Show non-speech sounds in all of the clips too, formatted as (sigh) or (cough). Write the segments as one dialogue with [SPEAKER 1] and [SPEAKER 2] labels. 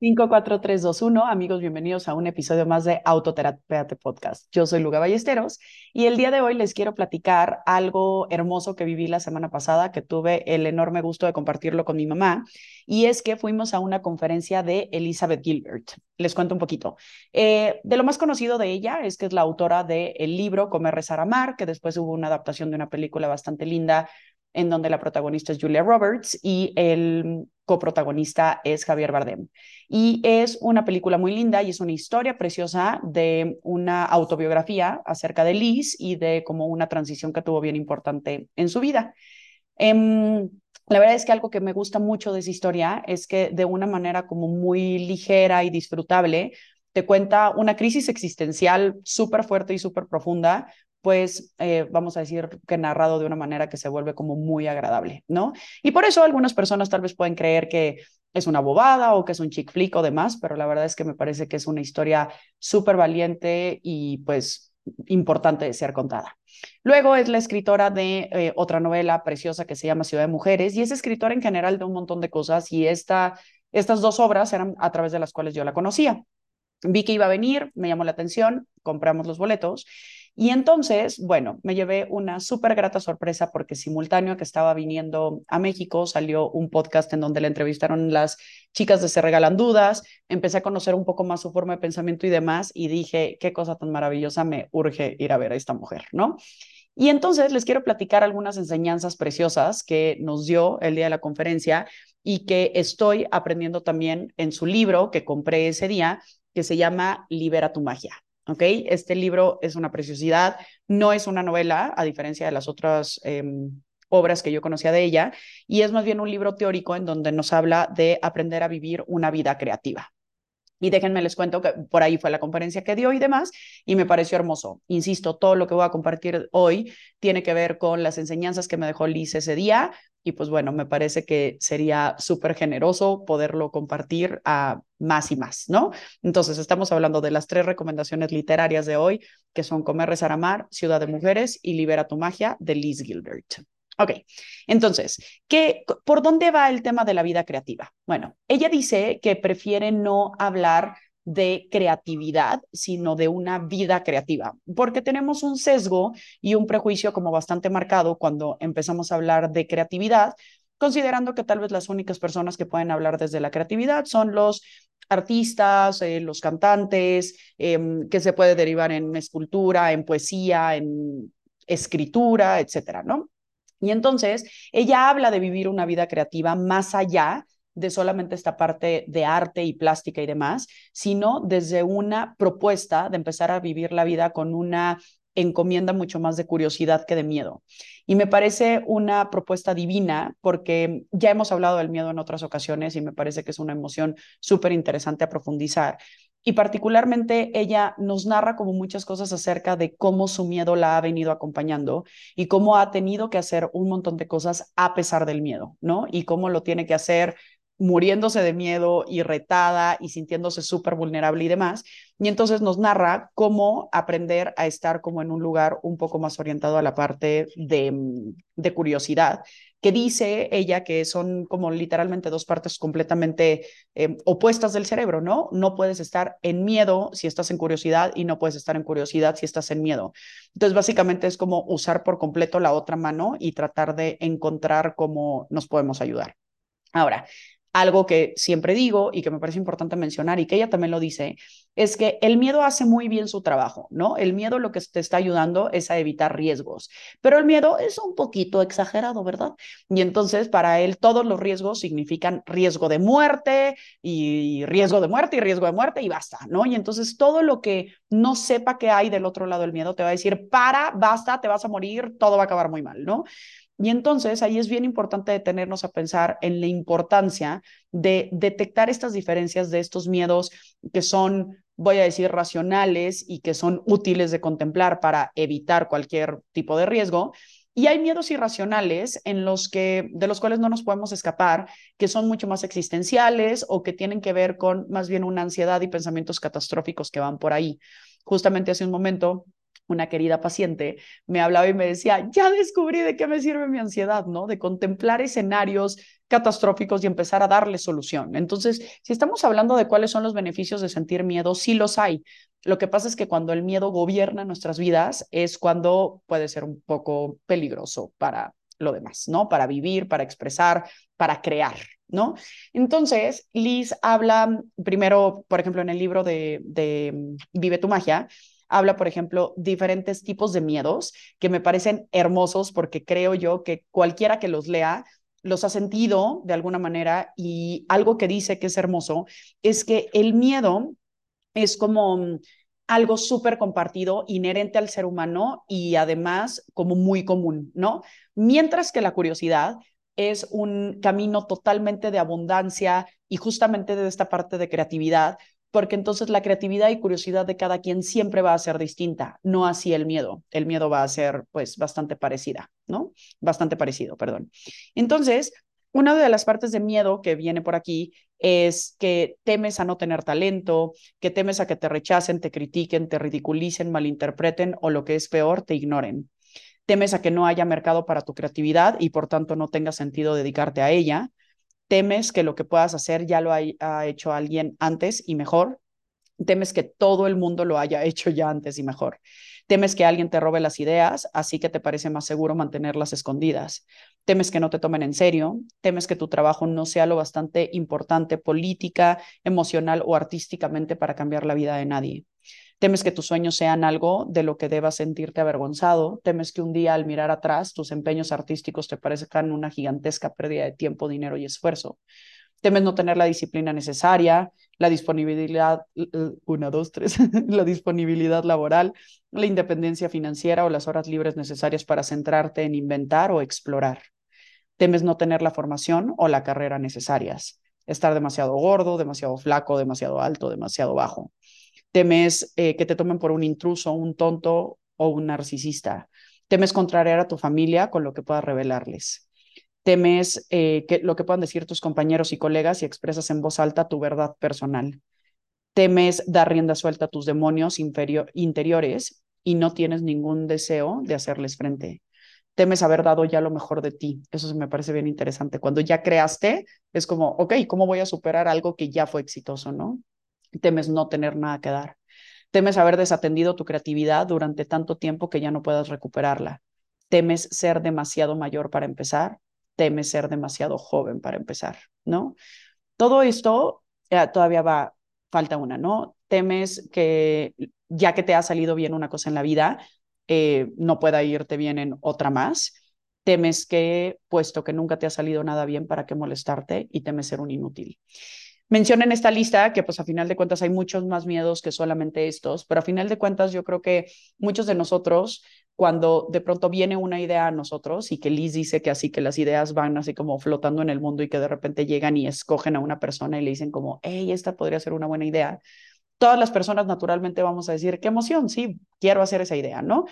[SPEAKER 1] 5, 4, 3, 2, 1. Amigos, bienvenidos a un episodio más de Autoterapia Podcast. Yo soy Luga Ballesteros y el día de hoy les quiero platicar algo hermoso que viví la semana pasada, que tuve el enorme gusto de compartirlo con mi mamá, y es que fuimos a una conferencia de Elizabeth Gilbert. Les cuento un poquito. Eh, de lo más conocido de ella es que es la autora del el libro Comer, Rezar, Amar, que después hubo una adaptación de una película bastante linda en donde la protagonista es Julia Roberts y el coprotagonista es Javier Bardem. Y es una película muy linda y es una historia preciosa de una autobiografía acerca de Liz y de como una transición que tuvo bien importante en su vida. Em, la verdad es que algo que me gusta mucho de esa historia es que de una manera como muy ligera y disfrutable te cuenta una crisis existencial súper fuerte y súper profunda, pues eh, vamos a decir que narrado de una manera que se vuelve como muy agradable, ¿no? Y por eso algunas personas tal vez pueden creer que es una bobada o que es un chick flick o demás, pero la verdad es que me parece que es una historia súper valiente y pues importante de ser contada. Luego es la escritora de eh, otra novela preciosa que se llama Ciudad de Mujeres y es escritora en general de un montón de cosas y esta, estas dos obras eran a través de las cuales yo la conocía. Vi que iba a venir, me llamó la atención, compramos los boletos y entonces, bueno, me llevé una súper grata sorpresa porque simultáneo a que estaba viniendo a México salió un podcast en donde le entrevistaron las chicas de Se Regalan Dudas, empecé a conocer un poco más su forma de pensamiento y demás y dije, qué cosa tan maravillosa, me urge ir a ver a esta mujer, ¿no? Y entonces les quiero platicar algunas enseñanzas preciosas que nos dio el día de la conferencia y que estoy aprendiendo también en su libro que compré ese día, que se llama Libera tu magia. ¿Ok? Este libro es una preciosidad, no es una novela, a diferencia de las otras em, obras que yo conocía de ella, y es más bien un libro teórico en donde nos habla de aprender a vivir una vida creativa. Y déjenme les cuento que por ahí fue la conferencia que dio y demás, y me pareció hermoso. Insisto, todo lo que voy a compartir hoy tiene que ver con las enseñanzas que me dejó Liz ese día, y pues bueno, me parece que sería súper generoso poderlo compartir a más y más, ¿no? Entonces, estamos hablando de las tres recomendaciones literarias de hoy, que son Comer, Rezar, Amar, Ciudad de Mujeres y Libera tu Magia de Liz Gilbert. Ok, entonces, ¿qué, ¿por dónde va el tema de la vida creativa? Bueno, ella dice que prefiere no hablar de creatividad, sino de una vida creativa, porque tenemos un sesgo y un prejuicio como bastante marcado cuando empezamos a hablar de creatividad, considerando que tal vez las únicas personas que pueden hablar desde la creatividad son los artistas, eh, los cantantes, em, que se puede derivar en escultura, en poesía, en escritura, etcétera, ¿no? Y entonces ella habla de vivir una vida creativa más allá de solamente esta parte de arte y plástica y demás, sino desde una propuesta de empezar a vivir la vida con una encomienda mucho más de curiosidad que de miedo. Y me parece una propuesta divina porque ya hemos hablado del miedo en otras ocasiones y me parece que es una emoción súper interesante a profundizar. Y particularmente ella nos narra como muchas cosas acerca de cómo su miedo la ha venido acompañando y cómo ha tenido que hacer un montón de cosas a pesar del miedo, ¿no? Y cómo lo tiene que hacer muriéndose de miedo y retada y sintiéndose súper vulnerable y demás. Y entonces nos narra cómo aprender a estar como en un lugar un poco más orientado a la parte de, mm, de curiosidad, que dice ella que son como literalmente dos partes completamente eh, opuestas del cerebro, ¿no? No puedes estar en miedo si estás en curiosidad y no puedes estar en curiosidad si estás en miedo. Entonces, básicamente es como usar por completo la otra mano y tratar de encontrar cómo nos podemos ayudar. Ahora, algo que siempre digo y que me parece importante mencionar y que ella también lo dice, es que el miedo hace muy bien su trabajo, ¿no? El miedo lo que te está ayudando es a evitar riesgos, pero el miedo es un poquito exagerado, ¿verdad? Y entonces para él todos los riesgos significan riesgo de muerte y riesgo de muerte y riesgo de muerte y basta, ¿no? Y entonces todo lo que no sepa que hay del otro lado del miedo te va a decir, para, basta, te vas a morir, todo va a acabar muy mal, ¿no? Y entonces ahí es bien importante detenernos a pensar en la importancia de detectar estas diferencias de estos miedos que son, voy a decir, racionales y que son útiles de contemplar para evitar cualquier tipo de riesgo. Y hay miedos irracionales en los que, de los cuales no nos podemos escapar, que son mucho más existenciales o que tienen que ver con más bien una ansiedad y pensamientos catastróficos que van por ahí. Justamente hace un momento una querida paciente, me hablaba y me decía, ya descubrí de qué me sirve mi ansiedad, ¿no? De contemplar escenarios catastróficos y empezar a darle solución. Entonces, si estamos hablando de cuáles son los beneficios de sentir miedo, sí los hay. Lo que pasa es que cuando el miedo gobierna nuestras vidas es cuando puede ser un poco peligroso para lo demás, ¿no? Para vivir, para expresar, para crear, ¿no? Entonces, Liz habla primero, por ejemplo, en el libro de, de Vive tu magia, habla, por ejemplo, diferentes tipos de miedos que me parecen hermosos porque creo yo que cualquiera que los lea los ha sentido de alguna manera y algo que dice que es hermoso es que el miedo es como mm, algo súper compartido, inherente al ser humano y además como muy común, ¿no? Mientras que la curiosidad es un camino totalmente de abundancia y justamente de esta parte de creatividad, porque entonces la creatividad y curiosidad de cada quien siempre va a ser distinta, no así el miedo. El miedo va a ser pues bastante parecida, ¿no? Bastante parecido, perdón. Entonces, una de las partes de miedo que viene por aquí es que temes a no tener talento, que temes a que te rechacen, te critiquen, te ridiculicen, malinterpreten o lo que es peor, te ignoren. Temes a que no haya mercado para tu creatividad y por tanto no tenga sentido dedicarte a ella temes que lo que puedas hacer ya lo ha hecho alguien antes y mejor, temes que todo el mundo lo haya (laughs) hecho ya antes y mejor. Temes que alguien te robe las ideas, así que te parece más seguro mantenerlas escondidas. Temes que no te tomen en serio, temes que tu trabajo no sea lo bastante importante política, emocional o artísticamente para cambiar la vida de nadie. Temes que tus sueños sean algo de lo que debas sentirte avergonzado. Temes que un día al mirar atrás tus empeños artísticos te parezcan una gigantesca pérdida de tiempo, dinero y esfuerzo. Temes no tener la disciplina necesaria, la disponibilidad, una, dos, tres, (laughs) la disponibilidad laboral, la independencia financiera o las horas libres necesarias para centrarte en inventar o explorar. Temes no tener la formación o la carrera necesarias, estar demasiado gordo, demasiado flaco, demasiado alto, demasiado bajo temes eh, que te tomen por un intruso, un tonto o un narcisista. Temes contrariar a tu familia con lo que puedas revelarles. Temes eh, que, lo que puedan decir tus compañeros y colegas y expresas en voz alta tu verdad personal. Temes dar rienda suelta a tus demonios interiores y no tienes ningún deseo de hacerles frente. Temes haber dado ya lo mejor de ti. Eso me parece bien interesante. Cuando ya creaste, es como, ok, ¿cómo voy a superar algo que ya fue exitoso, no? Temes no tener nada que dar. Temes haber desatendido tu creatividad durante tanto tiempo que ya no puedas recuperarla. Temes ser demasiado mayor para empezar. Temes ser demasiado joven para empezar, ¿no? Todo esto eh, todavía va, falta una, ¿no? Temes que ya que te ha salido bien una cosa en la vida, eh, no pueda irte bien en otra más. Temes que, puesto que nunca te ha salido nada bien, ¿para qué molestarte? Y temes ser un inútil. Menciona en esta lista que pues a final de cuentas hay muchos más miedos que solamente estos, pero a final de cuentas yo creo que muchos de nosotros cuando de pronto viene una idea a nosotros y que Liz dice que así que las ideas van así como flotando en el mundo y que de repente llegan y escogen a una persona y le dicen como, hey, esta podría ser una buena idea. Todas las personas naturalmente vamos a decir, qué emoción, sí, quiero hacer esa idea, ¿no?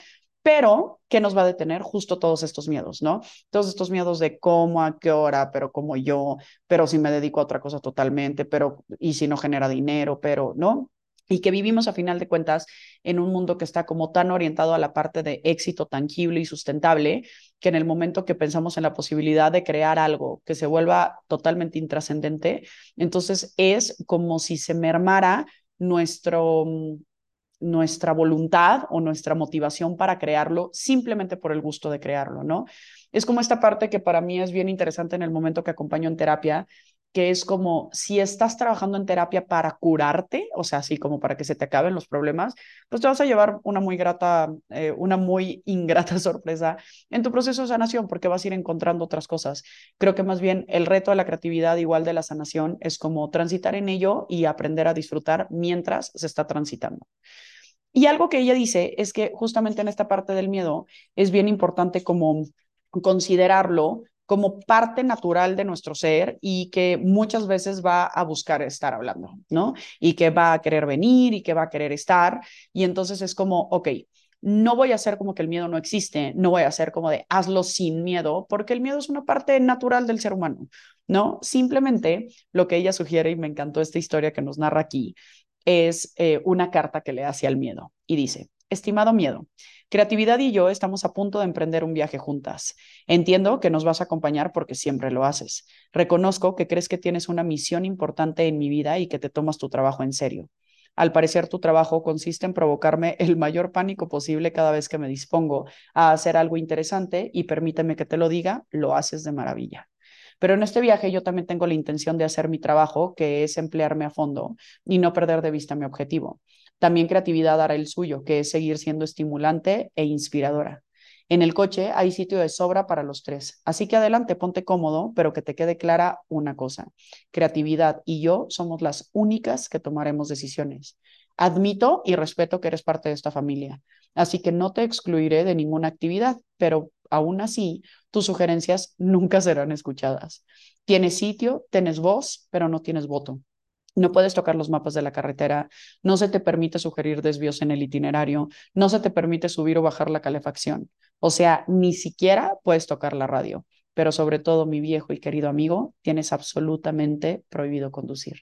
[SPEAKER 1] Pero ¿qué nos va a detener? Justo todos estos miedos, ¿no? Todos estos miedos de cómo, a qué hora, pero como yo, pero si me dedico a otra cosa totalmente, pero y si no genera dinero, pero, ¿no? Y que vivimos a final de cuentas en un mundo que está como tan orientado a la parte de éxito tangible y sustentable, que en el momento que pensamos en la posibilidad de crear algo que se vuelva totalmente intrascendente, entonces es como si se mermara nuestro nuestra voluntad o nuestra motivación para crearlo simplemente por el gusto de crearlo, ¿no? Es como esta parte que para mí es bien interesante en el momento que acompaño en terapia, que es como si estás trabajando en terapia para curarte, o sea, así como para que se te acaben los problemas, pues te vas a llevar una muy grata, eh, una muy (laughs) ingrata sorpresa en tu proceso de sanación, porque vas a ir encontrando otras cosas. Creo que más bien el reto de la creatividad, igual de la sanación, es como transitar en ello y aprender a disfrutar mientras se está transitando. Y algo que ella dice es que justamente en esta parte del miedo es bien importante como considerarlo como parte natural de nuestro ser y que muchas veces va a buscar estar hablando, ¿no? Y que va a querer venir y que va a querer estar. Y entonces es como, ok, no voy a hacer como que el miedo no existe, no voy a hacer como de hazlo sin miedo, porque el miedo es una parte natural del ser humano, ¿no? Simplemente lo que ella sugiere, y me encantó esta historia que nos narra aquí, es eh, una carta que le hace al miedo y dice, Estimado miedo, Creatividad y yo estamos a punto de emprender un viaje juntas. Entiendo que nos vas a acompañar porque siempre lo haces. Reconozco que crees que tienes una misión importante en mi vida y que te tomas tu trabajo en serio. Al parecer, tu trabajo consiste en provocarme el mayor pánico posible cada vez que me dispongo a hacer algo interesante y permíteme que te lo diga, lo haces de maravilla. Pero en este viaje yo también tengo la intención de hacer mi trabajo, que es emplearme a fondo y no perder de vista mi objetivo. También creatividad hará el suyo, que es seguir siendo estimulante e inspiradora. En el coche hay sitio de sobra para los tres, así que adelante, ponte cómodo, pero que te quede clara una cosa. Creatividad y yo somos las únicas que tomaremos decisiones. Admito y respeto que eres parte de esta familia, así que no te excluiré de ninguna actividad, pero aún así tus sugerencias nunca serán escuchadas. Tienes sitio, tienes voz, pero no tienes voto no puedes tocar los mapas de la carretera, no se te permite sugerir desvíos en el itinerario, no se te permite subir o bajar la calefacción. O sea, ni siquiera puedes tocar la radio. Pero sobre todo, mi viejo y querido amigo, tienes absolutamente prohibido conducir.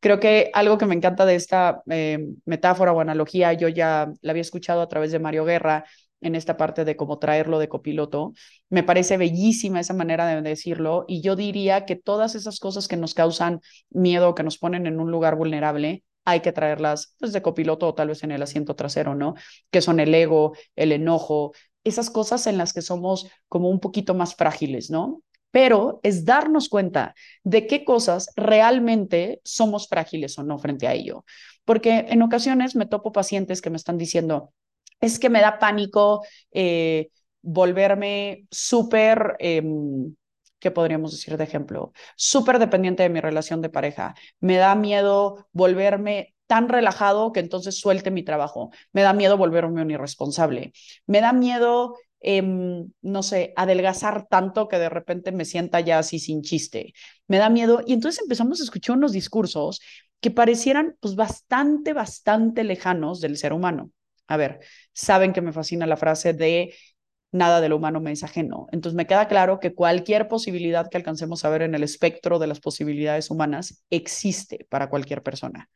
[SPEAKER 1] Creo que algo que me encanta de esta eh, metáfora o analogía, yo ya la había escuchado a través de Mario Guerra en esta parte de cómo traerlo de copiloto. Me parece bellísima esa manera de decirlo y yo diría que todas esas cosas que nos causan miedo, que nos ponen en un lugar vulnerable, hay que traerlas desde copiloto o tal vez en el asiento trasero, ¿no? Que son el ego, el enojo, esas cosas en las que somos como un poquito más frágiles, ¿no? Pero es darnos cuenta de qué cosas realmente somos frágiles o no frente a ello. Porque en ocasiones me topo pacientes que me están diciendo, es que me da pánico eh, volverme súper, em, ¿qué podríamos decir de ejemplo? Súper dependiente de mi relación de pareja. Me da miedo volverme tan relajado que entonces suelte mi trabajo. Me da miedo volverme un irresponsable. Me da miedo, em, no sé, adelgazar tanto que de repente me sienta ya así sin chiste. Me da miedo. Y entonces empezamos a escuchar unos discursos que parecieran pues bastante, bastante lejanos del ser humano. A ver, saben que me fascina la frase de nada de lo humano me es ajeno. Entonces me queda claro que cualquier posibilidad que alcancemos a ver en el espectro de las posibilidades humanas existe para cualquier persona.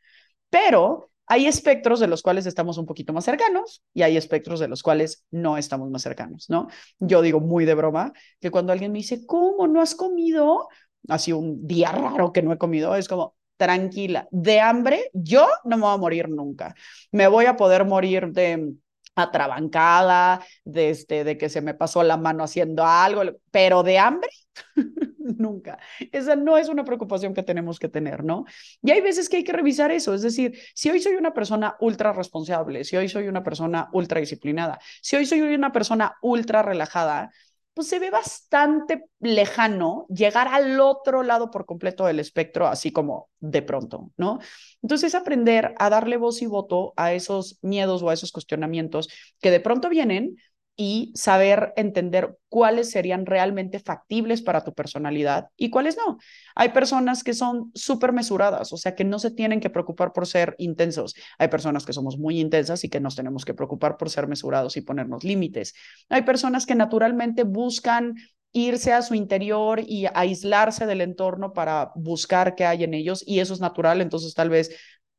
[SPEAKER 1] Pero hay espectros de los cuales estamos un poquito más cercanos y hay espectros de los cuales no estamos más cercanos, ¿no? Yo digo muy de broma que cuando alguien me dice, ¿cómo no has comido? Así un día raro que no he comido, es como, tranquila. De hambre, yo no me voy a morir nunca. Me voy a poder morir de atrabancada, de, este, de que se me pasó la mano haciendo algo, pero de hambre, (laughs) nunca. Esa no es una preocupación que tenemos que tener, ¿no? Y hay veces que hay que revisar eso, es decir, si hoy soy una persona ultra responsable, si hoy soy una persona ultra disciplinada, si hoy soy una persona ultra relajada, pues se ve bastante lejano llegar al otro lado por completo del espectro, así como de pronto, ¿no? Entonces, aprender a darle voz y voto a esos miedos o a esos cuestionamientos que de pronto vienen, y saber entender cuáles serían realmente factibles para tu personalidad y cuáles no. Hay personas que son súper mesuradas, o sea, que no se tienen que preocupar por ser intensos. Hay personas que somos muy intensas y que nos tenemos que preocupar por ser mesurados y ponernos límites. Hay personas que naturalmente buscan irse a su interior y aislarse del entorno para buscar qué hay en ellos y eso es natural, entonces tal vez,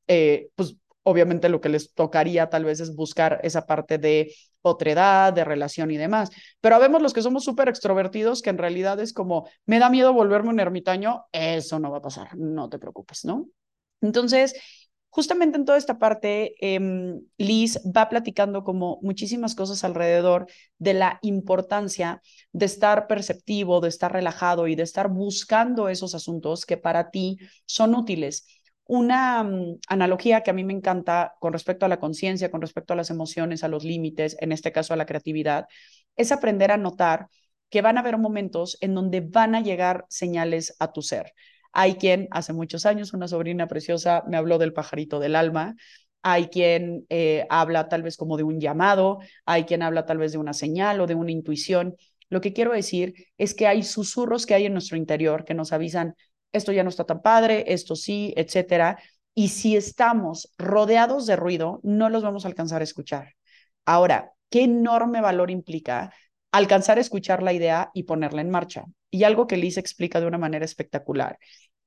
[SPEAKER 1] eh, pues obviamente lo que les tocaría tal vez es buscar esa parte de otredad, de relación y demás. Pero vemos los que somos súper extrovertidos que en realidad es como, me da miedo volverme un ermitaño, eso no va a pasar, no te preocupes, ¿no? Entonces, justamente en toda esta parte, em, Liz va platicando como muchísimas cosas alrededor de la importancia de estar perceptivo, de estar relajado y de estar buscando esos asuntos que para ti son útiles una mm, analogía que a mí me encanta con respecto a la conciencia, con respecto a las emociones, a los límites, en este caso a la creatividad, es aprender a notar que van a haber momentos en donde van a llegar señales a tu ser. Hay quien hace muchos años, una sobrina preciosa, me habló del pajarito del alma. Hay quien eh, habla tal vez como de un llamado, hay quien habla tal vez de una señal o de una intuición. Lo que quiero decir es que hay susurros que hay en nuestro interior que nos avisan, esto ya no está tan padre, esto sí, etcétera. Y si estamos rodeados de ruido, no los vamos a alcanzar a escuchar. Ahora, ¿qué enorme valor implica alcanzar a escuchar la idea y ponerla en marcha? Y algo que Liz explica de una manera espectacular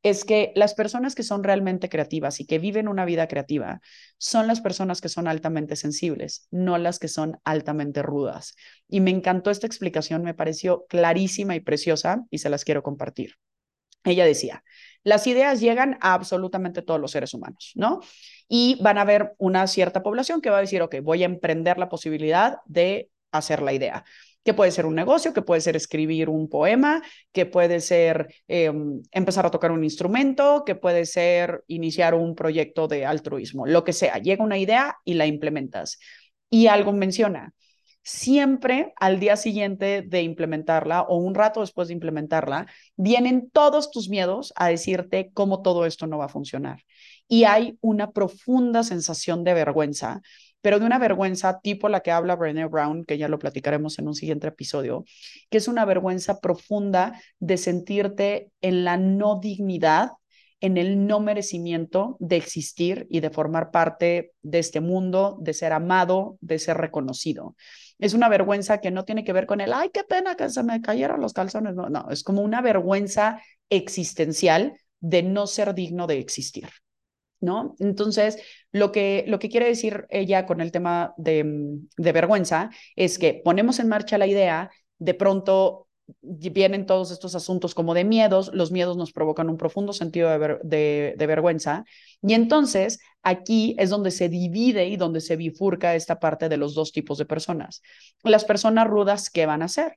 [SPEAKER 1] es que las personas que son realmente creativas y que viven una vida creativa son las personas que son altamente sensibles, no las que son altamente rudas. Y me encantó esta explicación, me pareció clarísima y preciosa y se las quiero compartir. Ella decía, las ideas llegan a absolutamente todos los seres humanos, ¿no? Y van a haber una cierta población que va a decir, ok, voy a emprender la posibilidad de hacer la idea que puede ser un negocio, que puede ser escribir un poema, que puede ser em, empezar a tocar un instrumento, que puede ser iniciar un proyecto de altruismo, lo que sea. Llega una idea y la implementas. Y algo menciona, siempre al día siguiente de implementarla o un rato después de implementarla, vienen todos tus miedos a decirte cómo todo esto no va a funcionar. Y hay una profunda sensación de vergüenza pero de una vergüenza tipo la que habla Brené Brown, que ya lo platicaremos en un siguiente episodio, que es una vergüenza profunda de sentirte en la no dignidad, en el no merecimiento de existir y de formar parte de este mundo, de ser amado, de ser reconocido. Es una vergüenza que no tiene que ver con el, ay, qué pena que se me cayeron los calzones. No, no, es como una vergüenza existencial de no ser digno de existir. ¿no? Entonces, lo que, lo que quiere decir ella con el tema de, de vergüenza es que ponemos en marcha la idea, de pronto vienen todos estos asuntos como de miedos, los miedos nos provocan un profundo sentido de, de, vergüenza y entonces aquí es donde se divide y donde se bifurca esta parte de los dos tipos de personas. Las personas rudas, ¿qué van a hacer?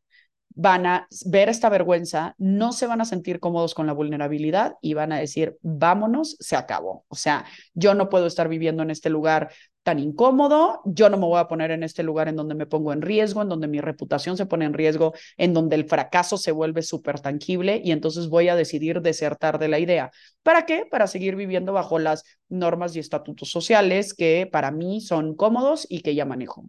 [SPEAKER 1] van a ver esta vergüenza, no se van a sentir cómodos con la vulnerabilidad y van a decir, vámonos, se acabó. O sea, yo no puedo estar viviendo en este lugar tan incómodo, yo no me voy a poner en este lugar en donde me pongo en riesgo, en donde mi reputación se pone en riesgo, en donde el fracaso se vuelve súper tangible y entonces voy a decidir desertar de la idea. ¿Para qué? Para seguir viviendo bajo las normas y estatutos sociales que para mí son cómodos y que ya manejo.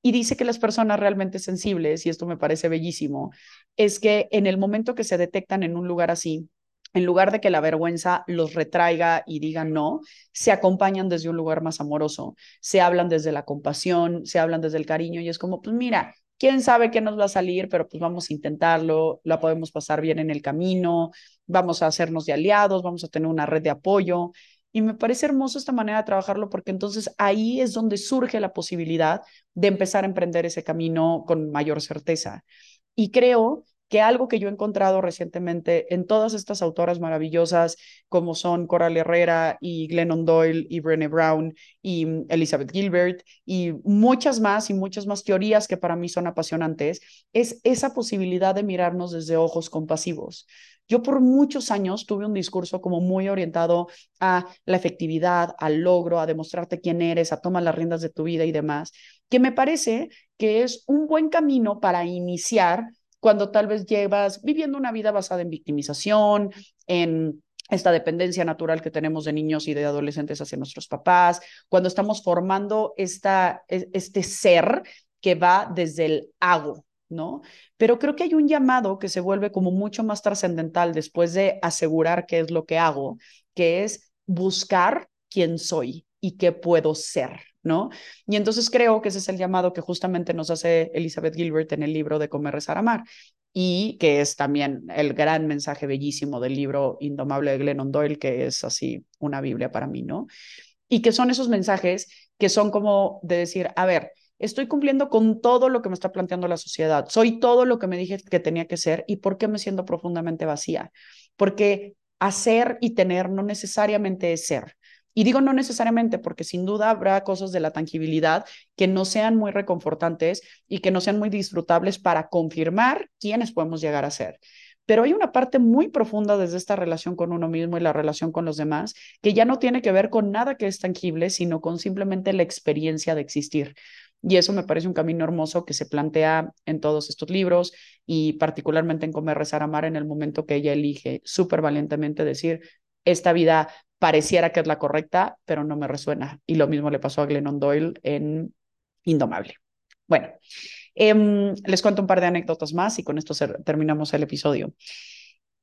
[SPEAKER 1] Y dice que las personas realmente sensibles, y esto me parece bellísimo, es que en el momento que se detectan en un lugar así, en lugar de que la vergüenza los retraiga y digan no, se acompañan desde un lugar más amoroso, se hablan desde la compasión, se hablan desde el cariño y es como, pues mira, quién sabe qué nos va a salir, pero pues vamos a intentarlo, la podemos pasar bien en el camino, vamos a hacernos de aliados, vamos a tener una red de apoyo y me parece hermoso esta manera de trabajarlo porque entonces ahí es donde surge la posibilidad de empezar a emprender ese camino con mayor certeza. Y creo que algo que yo he encontrado recientemente en todas estas autoras maravillosas como son Coral Herrera y Glennon Doyle y Brené Brown y mm, Elizabeth Gilbert y muchas más y muchas más teorías que para mí son apasionantes, es esa posibilidad de mirarnos desde ojos compasivos. Yo por muchos años tuve un discurso como muy orientado a la efectividad, al logro, a demostrarte quién eres, a tomar las riendas de tu vida y demás, que me parece que es un buen camino para iniciar cuando tal vez llevas viviendo una vida basada en victimización, en esta dependencia natural que tenemos de niños y de adolescentes hacia nuestros papás, cuando estamos formando esta, e, este ser que va desde el hago, ¿no? Pero creo que hay un llamado que se vuelve como mucho más trascendental después de asegurar qué es lo que hago, que es buscar quién soy y qué puedo ser, ¿no? Y entonces creo que ese es el llamado que justamente nos hace Elizabeth Gilbert en el libro de Comer, Rezar, Amar y que es también el gran mensaje bellísimo del libro Indomable de Glennon Doyle, que es así una Biblia para mí, ¿no? Y que son esos mensajes que son como de decir, a ver, estoy cumpliendo con todo lo que me está planteando la sociedad, soy todo lo que me dije que tenía que ser y por qué me siento profundamente vacía. Porque hacer y tener no necesariamente es ser. Y digo no necesariamente porque sin duda habrá cosas de la tangibilidad que no sean muy reconfortantes y que no sean muy disfrutables para confirmar quiénes podemos llegar a ser. Pero hay una parte muy profunda desde esta relación con uno mismo y la relación con los demás que ya no tiene que ver con nada que es tangible, sino con simplemente la experiencia de existir. Y eso me parece un camino hermoso que se plantea en todos estos libros y particularmente en Comer, Rezar, Amar en el momento que ella elige súper valientemente decir, esta vida pareciera que es la correcta, pero no me resuena. Y lo mismo le pasó a Glennon Doyle en Indomable. Bueno, em, les cuento un par de anécdotas más y con esto terminamos el episodio.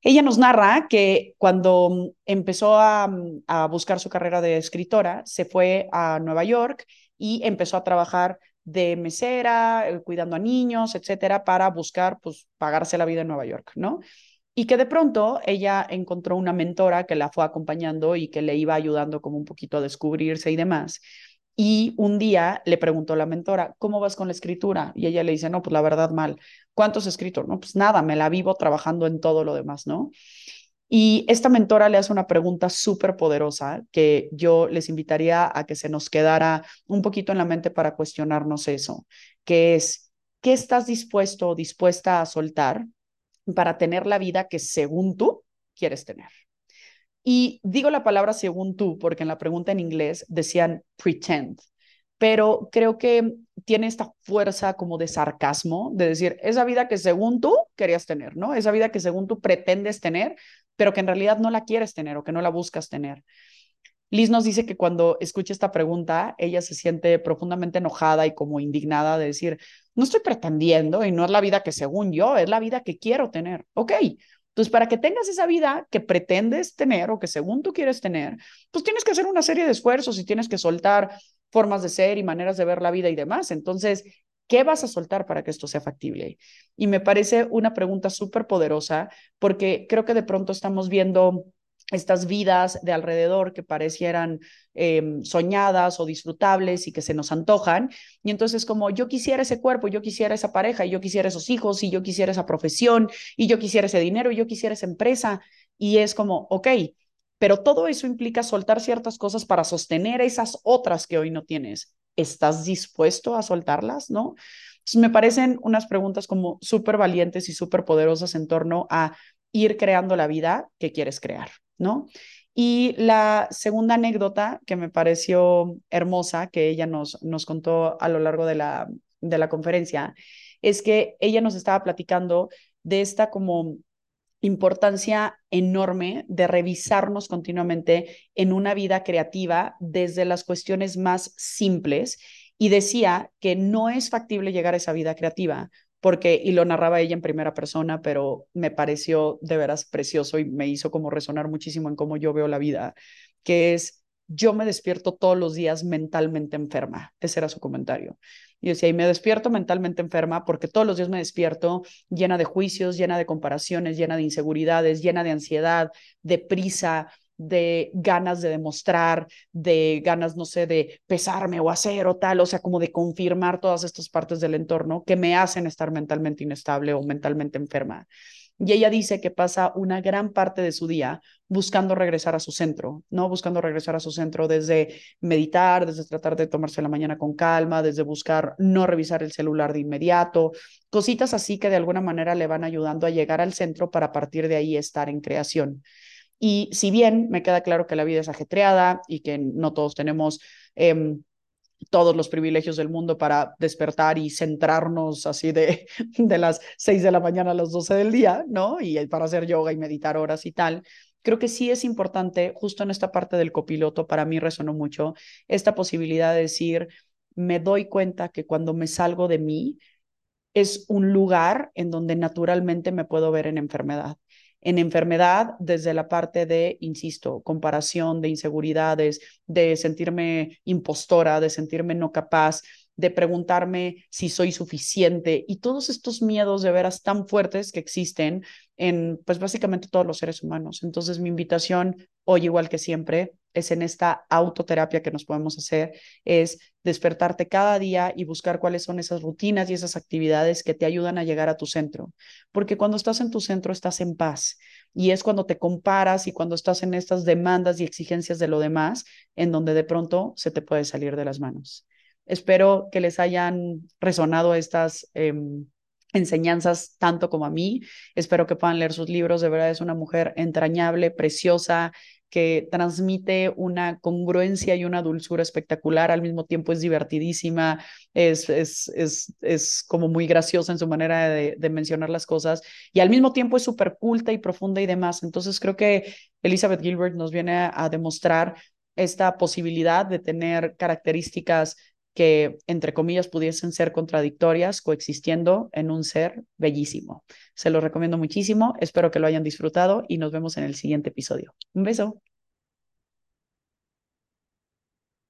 [SPEAKER 1] Ella nos narra que cuando empezó a, a, buscar su carrera de escritora, se fue a Nueva York y empezó a trabajar de mesera, eh, cuidando a niños, etcétera, para buscar, pues, pagarse la vida en Nueva York, ¿no? Y que de pronto ella encontró una mentora que la fue acompañando y que le iba ayudando como un poquito a descubrirse y demás. Y un día le preguntó la mentora, ¿cómo vas con la escritura? Y ella le dice, no, pues la verdad mal. ¿Cuántos escritos? No, pues nada, me la vivo trabajando en todo lo demás, ¿no? Y esta mentora le hace una pregunta súper poderosa que yo les invitaría a que se nos quedara un poquito en la mente para cuestionarnos eso, que es, ¿qué estás dispuesto o dispuesta a soltar para tener la vida que según tú quieres tener? Y digo la palabra según tú, porque en la pregunta en inglés decían pretend, pero creo que tiene esta fuerza como de sarcasmo, de decir, esa vida que según tú querías tener, ¿no? Esa vida que según tú pretendes tener, pero que en realidad no la quieres tener o que no la buscas tener. Liz nos dice que cuando escucha esta pregunta, ella se siente profundamente enojada y como indignada de decir, no estoy pretendiendo y no es la vida que según yo, es la vida que quiero tener. Ok, entonces para que tengas esa vida que pretendes tener o que según tú quieres tener, pues tienes que hacer una serie de esfuerzos y tienes que soltar formas de ser y maneras de ver la vida y demás. Entonces, ¿Qué vas a soltar para que esto sea factible? Y me parece una pregunta súper poderosa porque creo que de pronto estamos viendo estas vidas de alrededor que parecieran em, soñadas o disfrutables y que se nos antojan. Y entonces como yo quisiera ese cuerpo, yo quisiera esa pareja, y yo quisiera esos hijos, y yo quisiera esa profesión, y yo quisiera ese dinero, y yo quisiera esa empresa. Y es como, ok, pero todo eso implica soltar ciertas cosas para sostener esas otras que hoy no tienes. ¿estás dispuesto a soltarlas? ¿No? Me parecen unas preguntas como súper valientes y súper poderosas en torno a ir creando la vida que quieres crear, ¿no? Y la segunda anécdota que me pareció hermosa, que ella nos, nos contó a lo largo de la, de la conferencia, es que ella nos estaba platicando de esta como importancia enorme de revisarnos continuamente en una vida creativa desde las cuestiones más simples y decía que no es factible llegar a esa vida creativa porque, y lo narraba ella en primera persona, pero me pareció de veras precioso y me hizo como resonar muchísimo en cómo yo veo la vida, que es, yo me despierto todos los días mentalmente enferma. Ese era su comentario. Y decía, y me despierto mentalmente enferma porque todos los días me despierto llena de juicios, llena de comparaciones, llena de inseguridades, llena de ansiedad, de prisa, de ganas de demostrar, de ganas, no sé, de pesarme o hacer o tal, o sea, como de confirmar todas estas partes del entorno que me hacen estar mentalmente inestable o mentalmente enferma. Y ella dice que pasa una gran parte de su día buscando regresar a su centro, ¿no? Buscando regresar a su centro desde meditar, desde tratar de tomarse la mañana con calma, desde buscar no revisar el celular de inmediato, cositas así que de alguna manera le van ayudando a llegar al centro para partir de ahí estar en creación. Y si bien me queda claro que la vida es ajetreada y que no todos tenemos... Eh, todos los privilegios del mundo para despertar y centrarnos así de, (laughs) de las 6 de la mañana a las 12 del día, ¿no? Y para hacer yoga y meditar horas y tal. Creo que sí es importante, justo en esta parte del copiloto, para mí resonó mucho esta posibilidad de decir, me doy cuenta que cuando me salgo de mí, es un lugar en donde naturalmente me puedo ver en enfermedad en enfermedad desde la parte de, insisto, comparación, de inseguridades, de sentirme impostora, de sentirme no capaz, de preguntarme si soy suficiente y todos estos miedos de veras tan fuertes que existen en, pues básicamente todos los seres humanos. Entonces mi invitación hoy, igual que siempre, es en esta autoterapia que nos podemos hacer, es despertarte cada día y buscar cuáles son esas rutinas y esas actividades que te ayudan a llegar a tu centro. Porque cuando estás en tu centro estás en paz y es cuando te comparas y cuando estás en estas demandas y exigencias de lo demás, en donde de pronto se te puede salir de las manos. Espero que les hayan resonado estas... Em, enseñanzas tanto como a mí. Espero que puedan leer sus libros. De verdad es una mujer entrañable, preciosa, que transmite una congruencia y una dulzura espectacular, al mismo tiempo es divertidísima, es, es, es, es como muy graciosa en su manera de, mencionar las cosas y al mismo tiempo es súper culta y profunda y demás. Entonces creo que Elizabeth Gilbert nos viene a, a demostrar esta posibilidad de tener características que, entre comillas, pudiesen ser contradictorias coexistiendo en un ser bellísimo. Se lo recomiendo muchísimo, espero que lo hayan disfrutado y nos vemos en el siguiente episodio. Un beso.